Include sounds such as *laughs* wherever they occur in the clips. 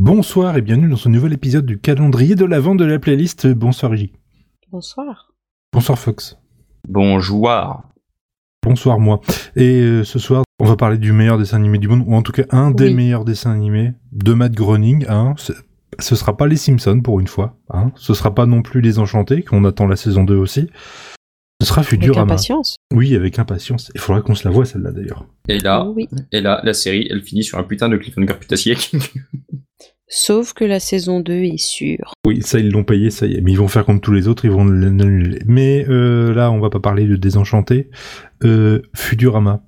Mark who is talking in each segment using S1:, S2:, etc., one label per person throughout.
S1: Bonsoir et bienvenue dans ce nouvel épisode du calendrier de l'avant de la playlist. Bonsoir J.
S2: Bonsoir.
S1: Bonsoir Fox.
S3: Bonjour.
S1: Bonsoir moi. Et euh, ce soir, on va parler du meilleur dessin animé du monde, ou en tout cas un des
S2: Oui.
S1: meilleurs dessins animés de Matt Groening. Hein. Ce sera pas les Simpsons pour une fois. Hein. Ce sera pas non plus les Enchantés, qu'on attend la saison 2 aussi. Ce sera
S2: Avec
S1: Futurama.
S2: impatience.
S1: Oui, avec impatience. Il faudra qu'on se la voie celle-là d'ailleurs.
S3: Et là,
S2: Oh Oui.
S3: et là, la série, elle finit sur un putain de cliffhanger putassier. *laughs*
S2: Sauf que la saison 2 est sûre.
S1: Oui, ça ils l'ont payé, ça y est. Mais ils vont faire comme tous les autres, ils vont l'annuler. Mais euh, là, on va pas parler de Désenchanté. Euh, Futurama.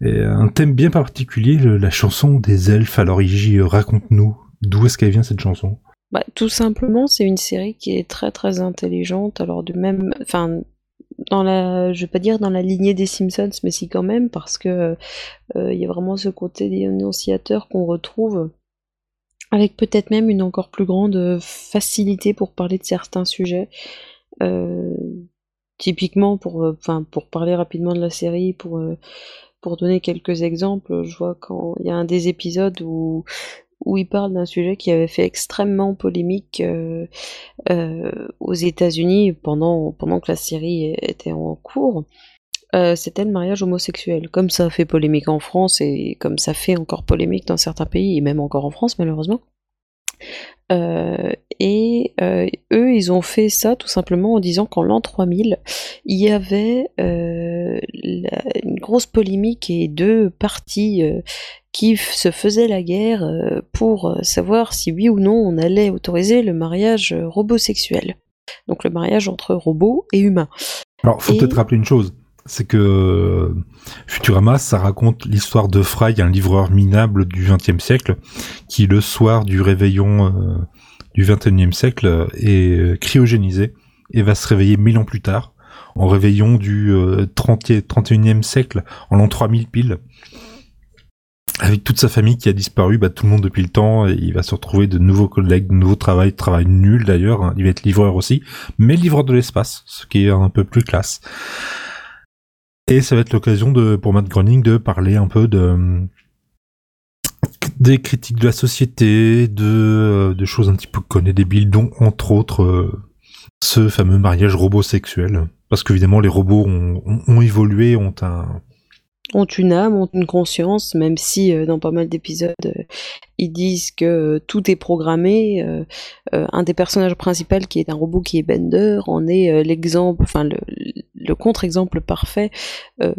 S1: Et un thème bien particulier, le- la chanson des elfes. Alors Iji, euh, raconte-nous d'où est-ce qu'elle vient cette chanson?
S2: Bah, tout simplement, c'est une série qui est très très intelligente. Alors de même, enfin, dans la, je vais pas dire dans la lignée des Simpsons, mais si quand même, parce que euh, il y a vraiment ce côté dénonciateur qu'on retrouve, avec peut-être même une encore plus grande facilité pour parler de certains sujets. Euh, typiquement, pour, euh, enfin, pour parler rapidement de la série, pour pour donner quelques exemples, je vois quand il y a un des épisodes où où il parle d'un sujet qui avait fait extrêmement polémique euh, euh, aux États-Unis pendant, pendant que la série était en cours. Euh, c'était le mariage homosexuel. Comme ça fait polémique en France et comme ça fait encore polémique dans certains pays, et même encore en France malheureusement. Et eux, ils ont fait ça tout simplement en disant qu'en l'an 3000, il y avait la- une grosse polémique et deux partis euh, qui se faisaient la guerre euh, pour euh, savoir si oui ou non on allait autoriser le mariage robosexuel. Donc le mariage entre robots et humains.
S1: Alors, faut
S2: Et-
S1: peut-être rappeler une chose. C'est que Futurama, ça raconte l'histoire de Fry, un livreur minable du XXe siècle, qui le soir du réveillon euh, du XXIe siècle est cryogénisé et va se réveiller mille ans plus tard, en réveillon du euh, 30 31e siècle, en l'an 3000 pile. Avec toute sa famille qui a disparu, bah, tout le monde depuis le temps, il va se retrouver de nouveaux collègues, de nouveaux travail, travail nul d'ailleurs, hein. il va être livreur aussi, mais livreur de l'espace, ce qui est un peu plus classe. Et ça va être l'occasion de, pour Matt Groening de parler un peu de des critiques de la société, de, euh, de choses un petit peu connes et débiles, dont entre autres euh, ce fameux mariage robot-sexuel. Parce qu'évidemment les robots ont, ont, ont évolué, ont un...
S2: ont une âme, ont une conscience, même si euh, dans pas mal d'épisodes, euh, ils disent que euh, tout est programmé. un des personnages principaux, qui est un robot qui est Bender, en est l'exemple, enfin le, le contre-exemple parfait,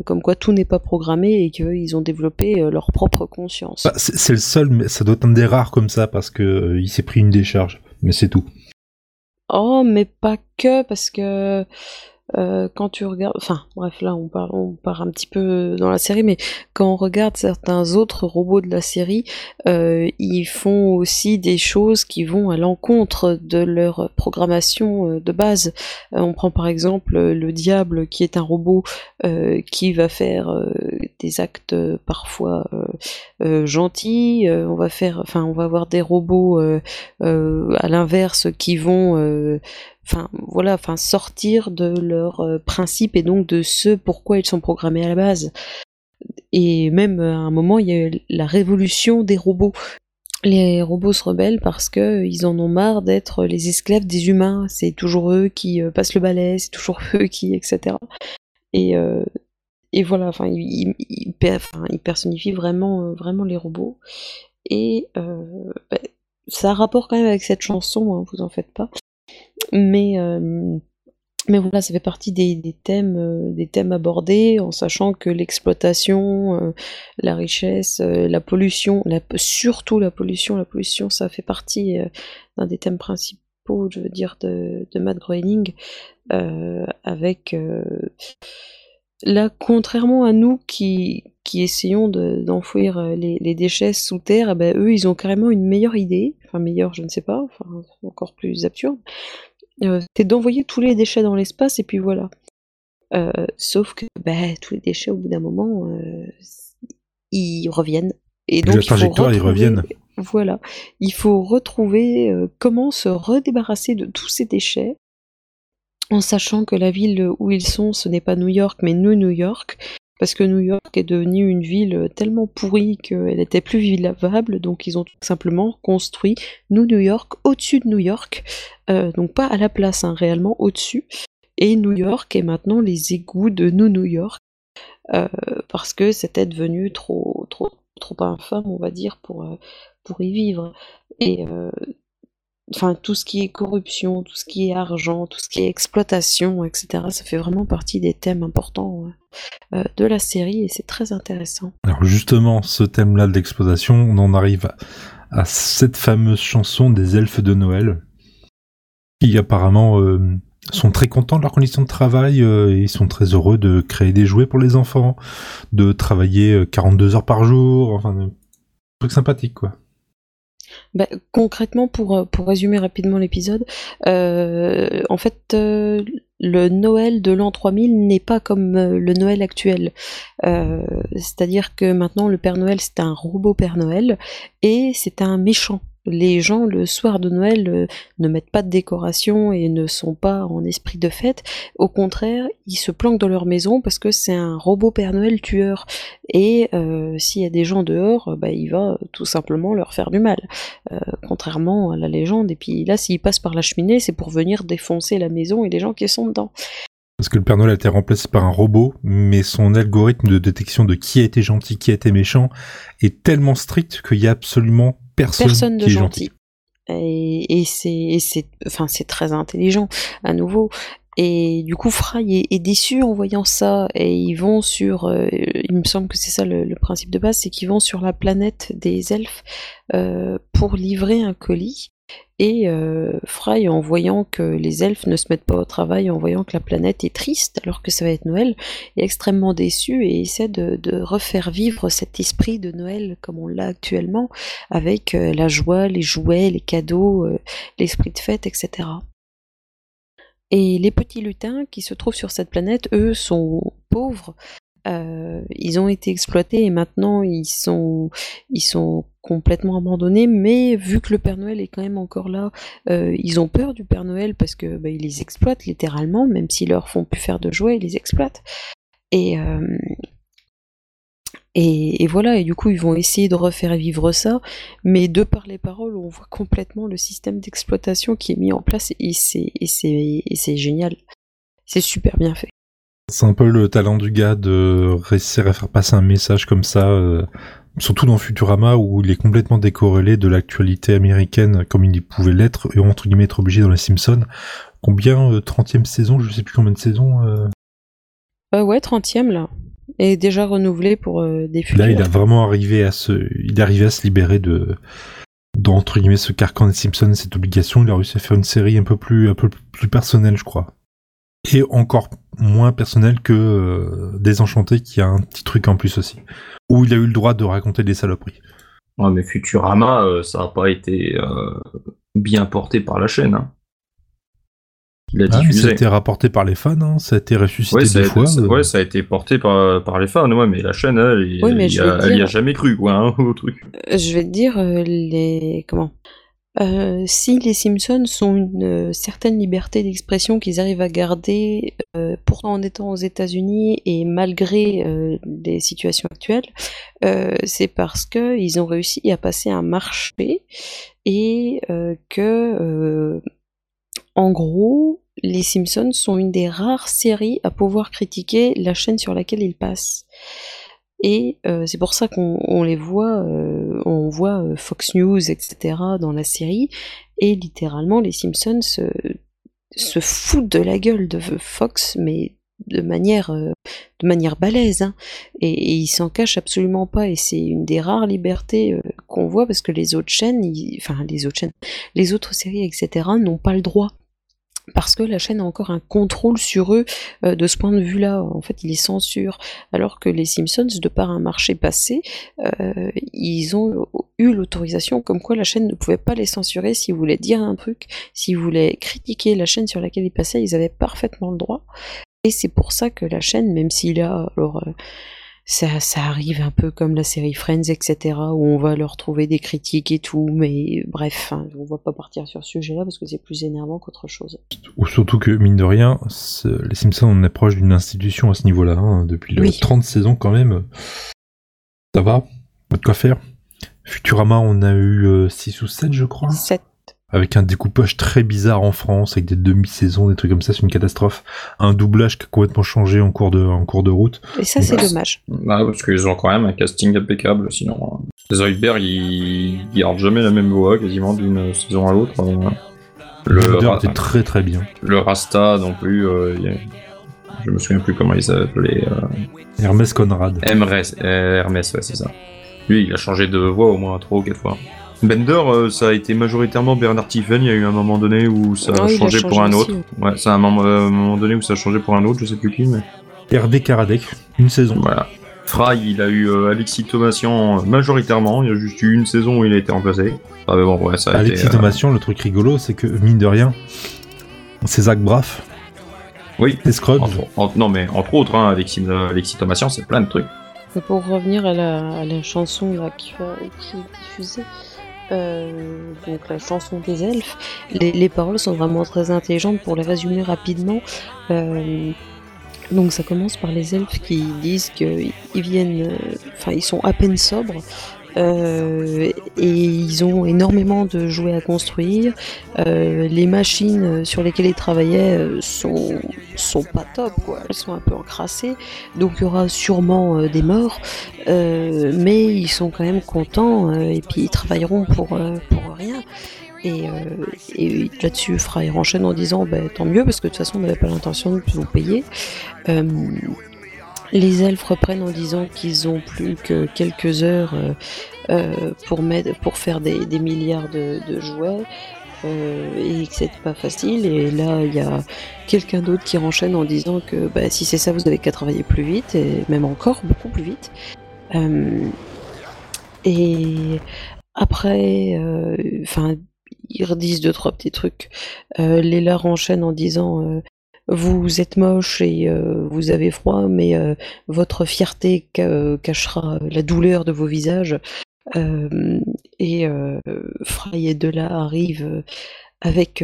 S2: comme quoi tout n'est pas programmé et qu'ils ont développé leur propre conscience.
S1: Bah, c'est le seul, mais ça doit être un des rares comme ça parce que il s'est pris une décharge. Mais c'est tout.
S2: Oh, mais pas que, parce que euh, quand tu regardes, enfin bref, là on part, on part un petit peu dans la série, mais quand on regarde certains autres robots de la série, euh, ils font aussi des choses qui vont à l'encontre de leur programmation euh, de base. Euh, on prend par exemple le diable qui est un robot euh, qui va faire des actes parfois gentils. on va faire, enfin, on va avoir des robots à l'inverse qui vont enfin voilà, enfin sortir de leurs euh, principes et donc de ce pourquoi ils sont programmés à la base. Et même euh, à un moment, il y a eu la révolution des robots. Les robots se rebellent parce que euh, ils en ont marre d'être les esclaves des humains. C'est toujours eux qui passent le balai, c'est toujours *laughs* eux qui, etc. Et, et voilà, enfin, ils, personnifient vraiment, vraiment les robots. Et bah, ça a rapport quand même avec cette chanson, hein, vous en faites pas. Mais, euh, mais voilà, ça fait partie des, thèmes, euh, des thèmes abordés, en sachant que l'exploitation, euh, la richesse, la pollution, surtout la pollution, la pollution, ça fait partie d'un des thèmes principaux, je veux dire, de, de Matt Groening, avec là, contrairement à nous qui, qui essayons de- d'enfouir euh, les, les déchets sous terre, eh ben, eux, ils ont carrément une meilleure idée, enfin meilleure, je ne sais pas, enfin encore plus absurde, euh, c'est d'envoyer tous les déchets dans l'espace et puis voilà. Euh, sauf que bah, tous les déchets, au bout d'un moment, euh, ils reviennent. Et donc,
S1: la ils reviennent.
S2: Voilà. Il faut retrouver comment se redébarrasser de tous ces déchets en sachant que la ville où ils sont, ce n'est pas New York, mais New New York, parce que New York est devenue une ville tellement pourrie qu'elle était plus vivable, donc ils ont tout simplement construit New New York au-dessus de New York, euh, donc pas à la place, hein, réellement au-dessus. Et New York est maintenant les égouts de New New York, euh, parce que c'était devenu trop, trop, trop infâme, on va dire, pour, euh, pour y vivre. Et enfin tout ce qui est corruption, tout ce qui est argent, tout ce qui est exploitation, etc. Ça fait vraiment partie des thèmes importants euh, de la série et c'est très intéressant.
S1: Alors justement, ce thème-là de l'exploitation, on en arrive à, cette fameuse chanson des elfes de Noël, qui apparemment euh, sont très contents de leurs conditions de travail, euh, et ils sont très heureux de créer des jouets pour les enfants, de travailler 42 heures par jour, enfin, un truc sympathique quoi.
S2: Bah, concrètement, pour, euh, pour résumer rapidement l'épisode, euh, en fait, euh, le Noël de l'an 3000 n'est pas comme le Noël actuel. C'est-à-dire que maintenant, le Père Noël, c'est un robot Père Noël et c'est un méchant les gens le soir de Noël euh, ne mettent pas de décoration et ne sont pas en esprit de fête. Au contraire, ils se planquent dans leur maison parce que c'est un robot Père Noël tueur. Et euh, s'il y a des gens dehors, bah, il va tout simplement leur faire du mal. Euh, contrairement à la légende. Et puis là, s'il passe par la cheminée, c'est pour venir défoncer la maison et les gens qui sont dedans.
S1: Parce que le Père Noël a été remplacé par un robot, mais son algorithme de détection de qui a été gentil, qui a été méchant est tellement strict qu'il y a absolument personne, de gentil.
S2: Et, c'est, enfin, c'est très intelligent, à nouveau. Et du coup, Fry est, déçu en voyant ça, et ils vont sur, euh, il me semble que c'est ça le, principe de base, c'est qu'ils vont sur la planète des elfes euh, pour livrer un colis. Et euh, Fry, en voyant que les elfes ne se mettent pas au travail, en voyant que la planète est triste alors que ça va être Noël, est extrêmement déçu et essaie de, refaire vivre cet esprit de Noël comme on l'a actuellement, avec euh, la joie, les jouets, les cadeaux, euh, l'esprit de fête, etc. Et les petits lutins qui se trouvent sur cette planète, eux, sont pauvres euh, ils ont été exploités et maintenant ils sont, ils sont complètement abandonnés. Mais vu que le Père Noël est quand même encore là, euh, ils ont peur du Père Noël parce que bah, ils les exploitent littéralement, même s'ils leur font plus faire de jouets, ils les exploitent. Et, euh, et, et, voilà, et du coup, ils vont essayer de refaire vivre ça, mais de par les paroles, on voit complètement le système d'exploitation qui est mis en place, et c'est génial. C'est super bien fait.
S1: C'est un peu le talent du gars de réussir à faire passer un message comme ça, euh, surtout dans Futurama où il est complètement décorrélé de l'actualité américaine comme il pouvait l'être et entre guillemets être obligé dans les Simpsons. Combien euh, 30e saison, je sais plus combien de saisons
S2: euh... euh ouais, 30e là. Et déjà renouvelé pour euh, des futurs.
S1: Là, il a vraiment arrivé à se, il est arrivé à se libérer de, d'entre guillemets ce carcan des Simpsons, cette obligation. Il a réussi à faire une série un peu plus, un peu plus personnelle, je crois et encore moins personnel que euh, Désenchanté qui a un petit truc en plus aussi où il a eu le droit de raconter des saloperies.
S3: Ouais, mais Futurama, euh, ça n'a pas été euh, bien porté par la chaîne. Hein.
S1: Il a ah, ça a été rapporté par les fans, hein. ça a été ressuscité ouais, des fois.
S3: ouais, ça a été porté par, par les fans, ouais, mais la chaîne, elle, y a, jamais cru, quoi, hein, *laughs* au truc.
S2: Je vais te dire, les. Comment? Euh, si les Simpsons ont une euh, certaine liberté d'expression qu'ils arrivent à garder, euh, pourtant en étant aux États-Unis et malgré les situations actuelles, c'est parce qu'ils ont réussi à passer un marché et que, en gros, les Simpsons sont une des rares séries à pouvoir critiquer la chaîne sur laquelle ils passent. Et euh, c'est pour ça qu'on les voit, euh, on voit euh, Fox News, etc. dans la série, et littéralement les Simpsons se, foutent de la gueule de Fox, mais de manière, de manière balèze, hein. et, ils s'en cachent absolument pas, et c'est une des rares libertés qu'on voit parce que les autres chaînes, enfin les autres chaînes, les autres séries, etc. n'ont pas le droit parce que la chaîne a encore un contrôle sur eux euh, de ce point de vue-là. En fait, il les censure. Alors que les Simpsons, de par un marché passé, euh, ils ont eu l'autorisation comme quoi la chaîne ne pouvait pas les censurer s'ils voulaient dire un truc, s'ils voulaient critiquer la chaîne sur laquelle ils passaient, ils avaient parfaitement le droit. Et c'est pour ça que la chaîne, même s'il a alors euh, ça, ça arrive un peu comme la série Friends, etc., où on va leur trouver des critiques et tout, mais bref, hein, on va pas partir sur ce sujet-là parce que c'est plus énervant qu'autre chose.
S1: Ou surtout que, mine de rien, les Simpsons, on est proche d'une institution à ce niveau-là, hein, depuis les 30 saisons quand même. Ça va, pas de quoi faire? Futurama, on a eu 6 euh, ou 7, je crois.
S2: 7
S1: avec un découpage très bizarre en France, avec des demi-saisons, des trucs comme ça, c'est une catastrophe. Un doublage qui a complètement changé en cours de, en cours de route.
S2: Et ça, c'est dommage.
S3: Bah, parce qu'ils ont quand même un casting impeccable, sinon. Les euh, Zoidberg, ils gardent jamais la même voix, quasiment d'une saison à l'autre. Euh.
S1: Le était très très bien.
S3: Le Rasta non plus, euh, je me souviens plus comment il s'appelait.
S1: Hermès Conrad.
S3: Hermès, Hermès ouais, c'est ça. Lui, il a changé de voix au moins trois ou quatre fois. Bender, euh, ça a été majoritairement Bernard Tiffen. Il y a eu un moment donné où ça a, changé, pour un autre. Ouais, c'est un moment, donné où ça a changé pour un autre, je sais plus qui, mais.
S1: Hervé Karadec, une saison.
S3: Voilà. Fry, il a eu euh, Alexis Thomasian majoritairement. Il y a juste eu une saison où il a été remplacé. Ah, mais bon, ouais, ça a
S1: Alexis été, euh, le truc rigolo, c'est que mine de rien, c'est Zach Braff.
S3: Oui.
S1: C'est Scrubs.
S3: non, mais entre autres, hein, Alexis, Alexis Thomasian, c'est plein de trucs.
S2: Pour revenir à la, chanson là, qui, qui est diffusée, euh, donc la chanson des elfes. Les, paroles sont vraiment très intelligentes pour les résumer rapidement. Euh, donc ça commence par les elfes qui disent qu'ils viennent, euh, enfin ils sont à peine sobres euh, et ils ont énormément de jouets à construire. Euh, les machines sur lesquelles ils travaillaient euh, sont, sont pas top, quoi. Elles sont un peu encrassées. Donc il y aura sûrement des morts. mais ils sont quand même contents et puis ils travailleront pour, rien. Et, là-dessus, Fry enchaîne en disant bah, tant mieux, parce que de toute façon, on n'avait pas l'intention de vous payer. Les elfes reprennent en disant qu'ils ont plus que quelques heures euh, euh, pour, pour faire des, milliards de, jouets euh, et que c'est pas facile. Et là, il y a quelqu'un d'autre qui enchaîne en disant que bah, si c'est ça, vous avez qu'à travailler plus vite et même encore beaucoup plus vite. et après, enfin, ils redisent deux trois petits trucs. Léla enchaîne en disant vous êtes moche et euh, vous avez froid, mais euh, votre fierté cachera la douleur de vos visages. Euh, et Fry et Dela arrivent avec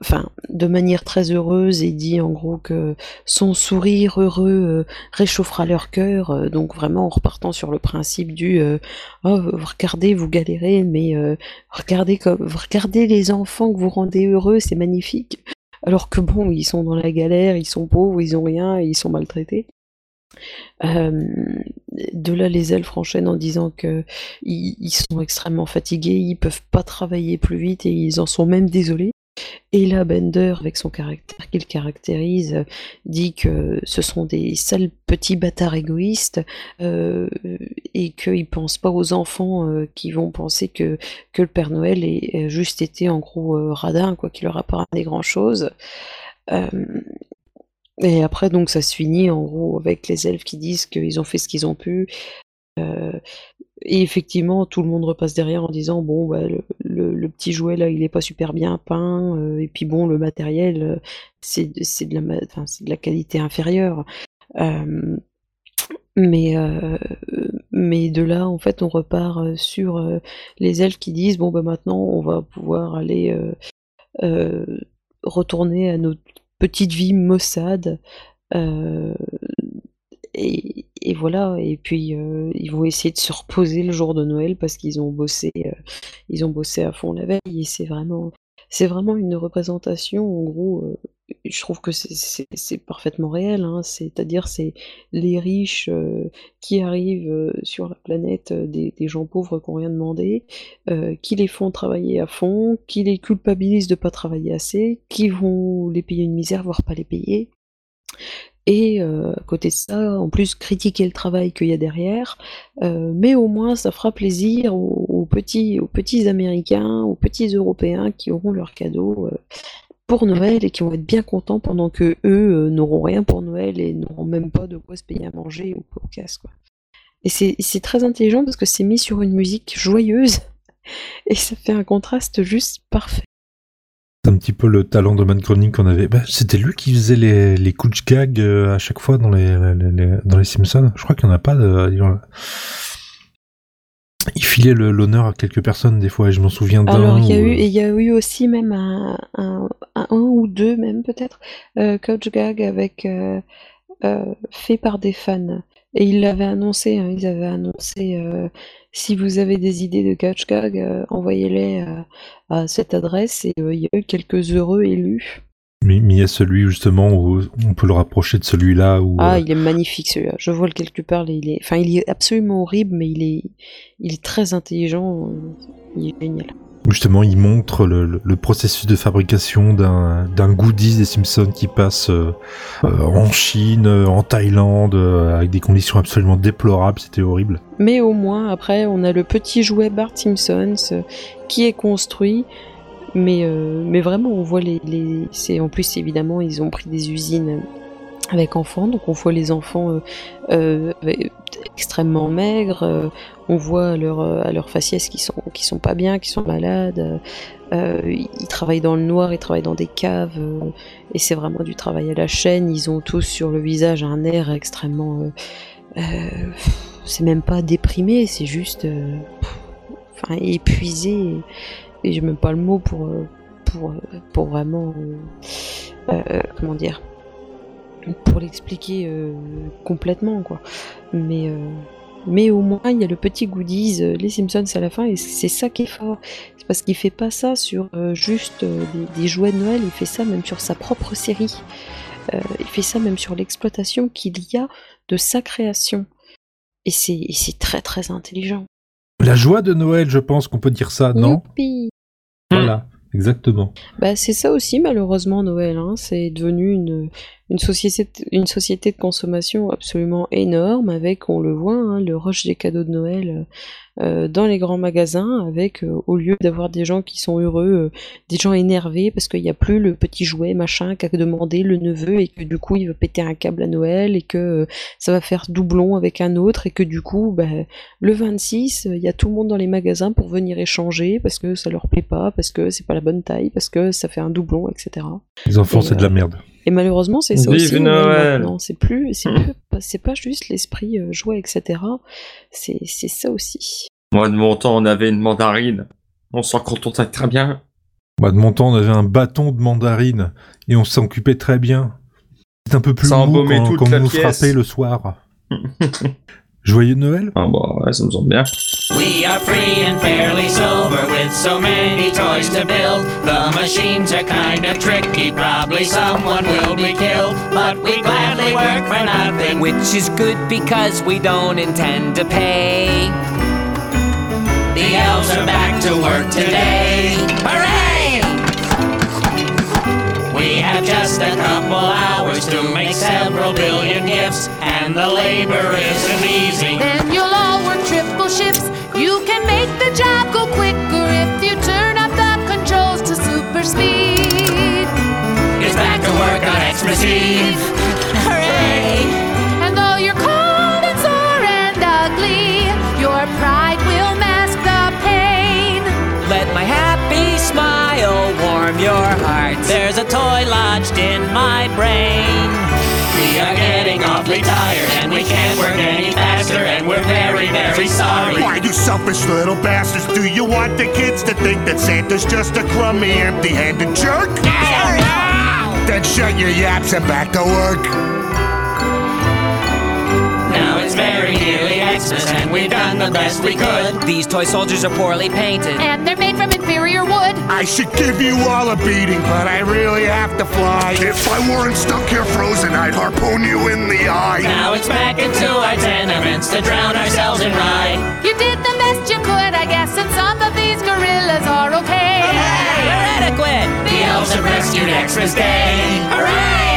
S2: enfin, de manière très heureuse et dit en gros que son sourire heureux réchauffera leur cœur. donc vraiment en repartant sur le principe du oh, regardez, vous galérez, mais regardez comme regardez les enfants que vous rendez heureux, c'est magnifique alors que bon, ils sont dans la galère, ils sont pauvres, ils ont rien, ils sont maltraités. Euh, de là, les elfes enchaînent en disant que ils, sont extrêmement fatigués, ils peuvent pas travailler plus vite et ils en sont même désolés. Et là, Bender, avec son caractère qu'il caractérise, dit que ce sont des sales petits bâtards égoïstes euh, et qu'ils pensent pas aux enfants euh, qui vont penser que, le Père Noël est juste été en gros euh, radin, quoi, qu'il leur a pas ramené grand chose. et après, donc, ça se finit en gros avec les elfes qui disent qu'ils ont fait ce qu'ils ont pu. Et effectivement, tout le monde repasse derrière en disant bon, bah, petit jouet là, il est pas super bien peint, euh, et puis bon, le matériel, euh, c'est de la, de la qualité inférieure. Euh, mais mais de là, en fait, on repart sur les elfes qui disent bon, bah maintenant, on va pouvoir aller retourner à notre petite vie maussade. Et, et voilà, et puis euh, ils vont essayer de se reposer le jour de Noël parce qu'ils ont bossé, euh, ils ont bossé à fond la veille et c'est vraiment, c'est vraiment une représentation. En gros, euh, je trouve que c'est parfaitement réel. Hein, C'est-à-dire, c'est les riches qui arrivent sur la planète des, gens pauvres qui n'ont rien demandé, qui les font travailler à fond, qui les culpabilisent de pas travailler assez, qui vont les payer une misère, voire pas les payer et euh, à côté de ça, en plus critiquer le travail qu'il y a derrière, euh, mais au moins ça fera plaisir aux, petits, Américains, aux petits Européens qui auront leurs cadeaux euh, pour Noël et qui vont être bien contents pendant que eux n'auront rien pour Noël et n'auront même pas de quoi se payer à manger ou au casse quoi. Et c'est très intelligent parce que c'est mis sur une musique joyeuse *laughs* et ça fait un contraste juste parfait.
S1: Un petit peu le talent de Matt Groening qu'on avait. Bah, c'était lui qui faisait les, les coups de gag euh, à chaque fois dans les, dans les Simpsons. Je crois qu'il n'y en a pas. De, il filait l'honneur à quelques personnes des fois, et je m'en souviens d'un.
S2: Alors, il y, a eu, il y a eu aussi même un, un, ou deux, même peut-être, euh, Coach Gag avec, euh, fait par des fans. Et ils l'avaient annoncé, hein, ils avaient annoncé euh, si vous avez des idées de catch gag, euh, envoyez-les euh, à cette adresse. Et il y a eu quelques heureux élus.
S1: Mais, il y a celui justement où on peut le rapprocher de celui-là. Où,
S2: ah, il est magnifique celui-là. Je vois lequel tu parles. Il est, enfin, il est absolument horrible, mais il est, il est très intelligent. Il est génial.
S1: Justement, il montre le, processus de fabrication d'un goodies des Simpsons qui passe euh, euh, en Chine, en Thaïlande, euh, avec des conditions absolument déplorables. C'était horrible.
S2: Mais au moins, après, on a le petit jouet Bart Simpsons qui est construit. Mais, mais vraiment, on voit les. les... En plus évidemment, ils ont pris des usines avec enfants, donc on voit les enfants euh, euh, extrêmement maigres, euh, on voit à leur, à leur faciès qui sont, qui sont pas bien, qui sont malades, ils travaillent dans le noir, ils travaillent dans des caves, et c'est vraiment du travail à la chaîne, ils ont tous sur le visage un air extrêmement... c'est même pas déprimé, c'est juste... enfin, épuisé, et, je n'ai même pas le mot pour, pour, pour vraiment... comment dire pour l'expliquer euh, complètement quoi. Mais euh, mais au moins il y a le petit goodies, euh, les Simpsons à la fin et c'est ça qui est fort. C'est parce qu'il fait pas ça sur juste des, jouets de Noël, il fait ça même sur sa propre série. il fait ça même sur l'exploitation qu'il y a de sa création. Et c'est très très intelligent.
S1: La joie de Noël, je pense qu'on peut dire ça, non? Voilà. Exactement.
S2: Bah, c'est ça aussi, malheureusement, Noël. Hein. C'est devenu une, une, société, une société de consommation absolument énorme, avec, on le voit, hein, le rush des cadeaux de Noël euh, dans les grands magasins, avec euh, au lieu d'avoir des gens qui sont heureux, euh, des gens énervés parce qu'il n'y a plus le petit jouet machin qu'a demandé le neveu et que du coup il va péter un câble à Noël et que ça va faire doublon avec un autre et que du coup bah, le 26 il y a tout le monde dans les magasins pour venir échanger parce que ça leur plaît pas, parce que c'est pas la bonne taille, parce que ça fait un doublon, etc.
S1: Les enfants c'est de la merde.
S2: Et malheureusement, c'est ça aussi. Noël. C'est plus, c'est mmh. c'est pas juste l'esprit jouet, etc. C'est ça aussi.
S4: Moi, de mon temps, on avait une mandarine. On s'en contentait très bien.
S1: Moi, de mon temps, on avait un bâton de mandarine et on s'en occupait très bien. C'est un peu plus mou quand, quand on nous frappait le soir. *laughs* Joyeux Noël
S4: Ah bah ouais, ça me semble bien. We are free and fairly sober with so many toys to build. The machines are kind of tricky, probably someone will be killed. But we gladly work for nothing, which is good because we don't intend to pay. The elves are back to work today. Hooray! We have just a couple hours to make several billion gifts, and the labor isn't easy. Then you'll all work triple shifts. You can make the job go quicker if you turn up the controls to super speed. It's back to work on Xmas Eve. Hooray! And though you're cold and sore and ugly, your
S5: pride will mask the pain.
S4: Let my happy smile warm your heart. There's a toy lodged in my brain. We are getting awfully tired and we can't work any faster and we're very, very sorry. Why, you selfish little bastards, do you want the kids to think that Santa's just a crummy, empty-handed jerk? No! Then shut your yaps and back to work. Now it's very nearly Xmas, and we've done the best we could. These toy soldiers are poorly painted,
S5: and they're made from inferior wood.
S6: I should give you all a beating, but I really have to fly. If I weren't stuck here frozen, I'd harpoon you in the eye.
S4: Now it's back into our tenements to drown ourselves in rye.
S5: You did the best you could, I guess, and some of these gorillas are okay.
S4: Hooray! We're adequate! The elves have rescued Xmas Day. Hooray!